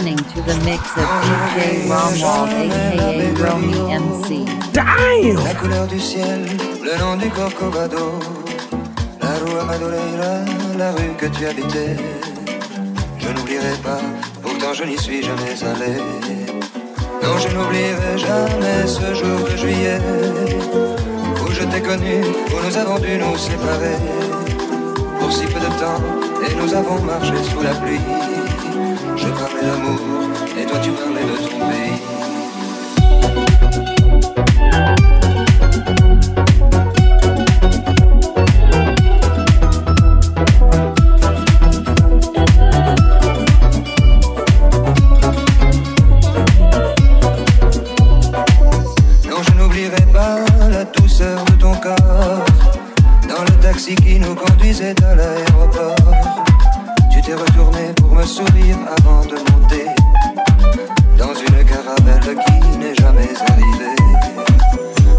listening to the mix of DJ Romwald aka Romy MC. Damn! La couleur du ciel, le nom du Corcovado, la rue Madoleira, la rue que tu habitais. Je n'oublierai pas, pourtant je n'y suis jamais allé. Non, je n'oublierai jamais ce jour de juillet où je t'ai connu, où nous avons dû nous séparer pour si peu de temps et nous avons marché sous la pluie. Parlais d'amour et toi tu parlais de pays. Non, je n'oublierai pas la douceur de ton corps dans le taxi qui nous conduisait à l'aéroport. Retourné pour me sourire avant de monter dans une caravelle qui n'est jamais arrivée.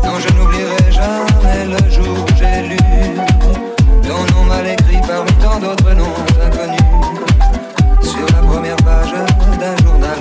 Non, je n'oublierai jamais le jour où j'ai lu ton nom mal écrit parmi tant d'autres noms inconnus sur la première page d'un journal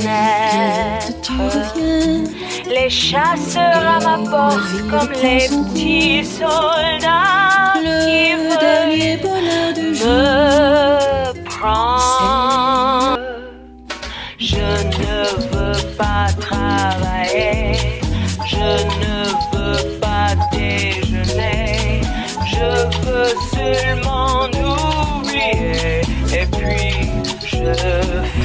fenêtre. Les chasseurs à ma porte comme les petits soldats qui veulent me prendre. Je ne veux pas travailler, je ne veux pas déjeuner, je veux seulement oublier et puis je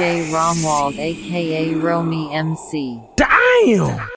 DJ Romwald aka Romy MC. Damn!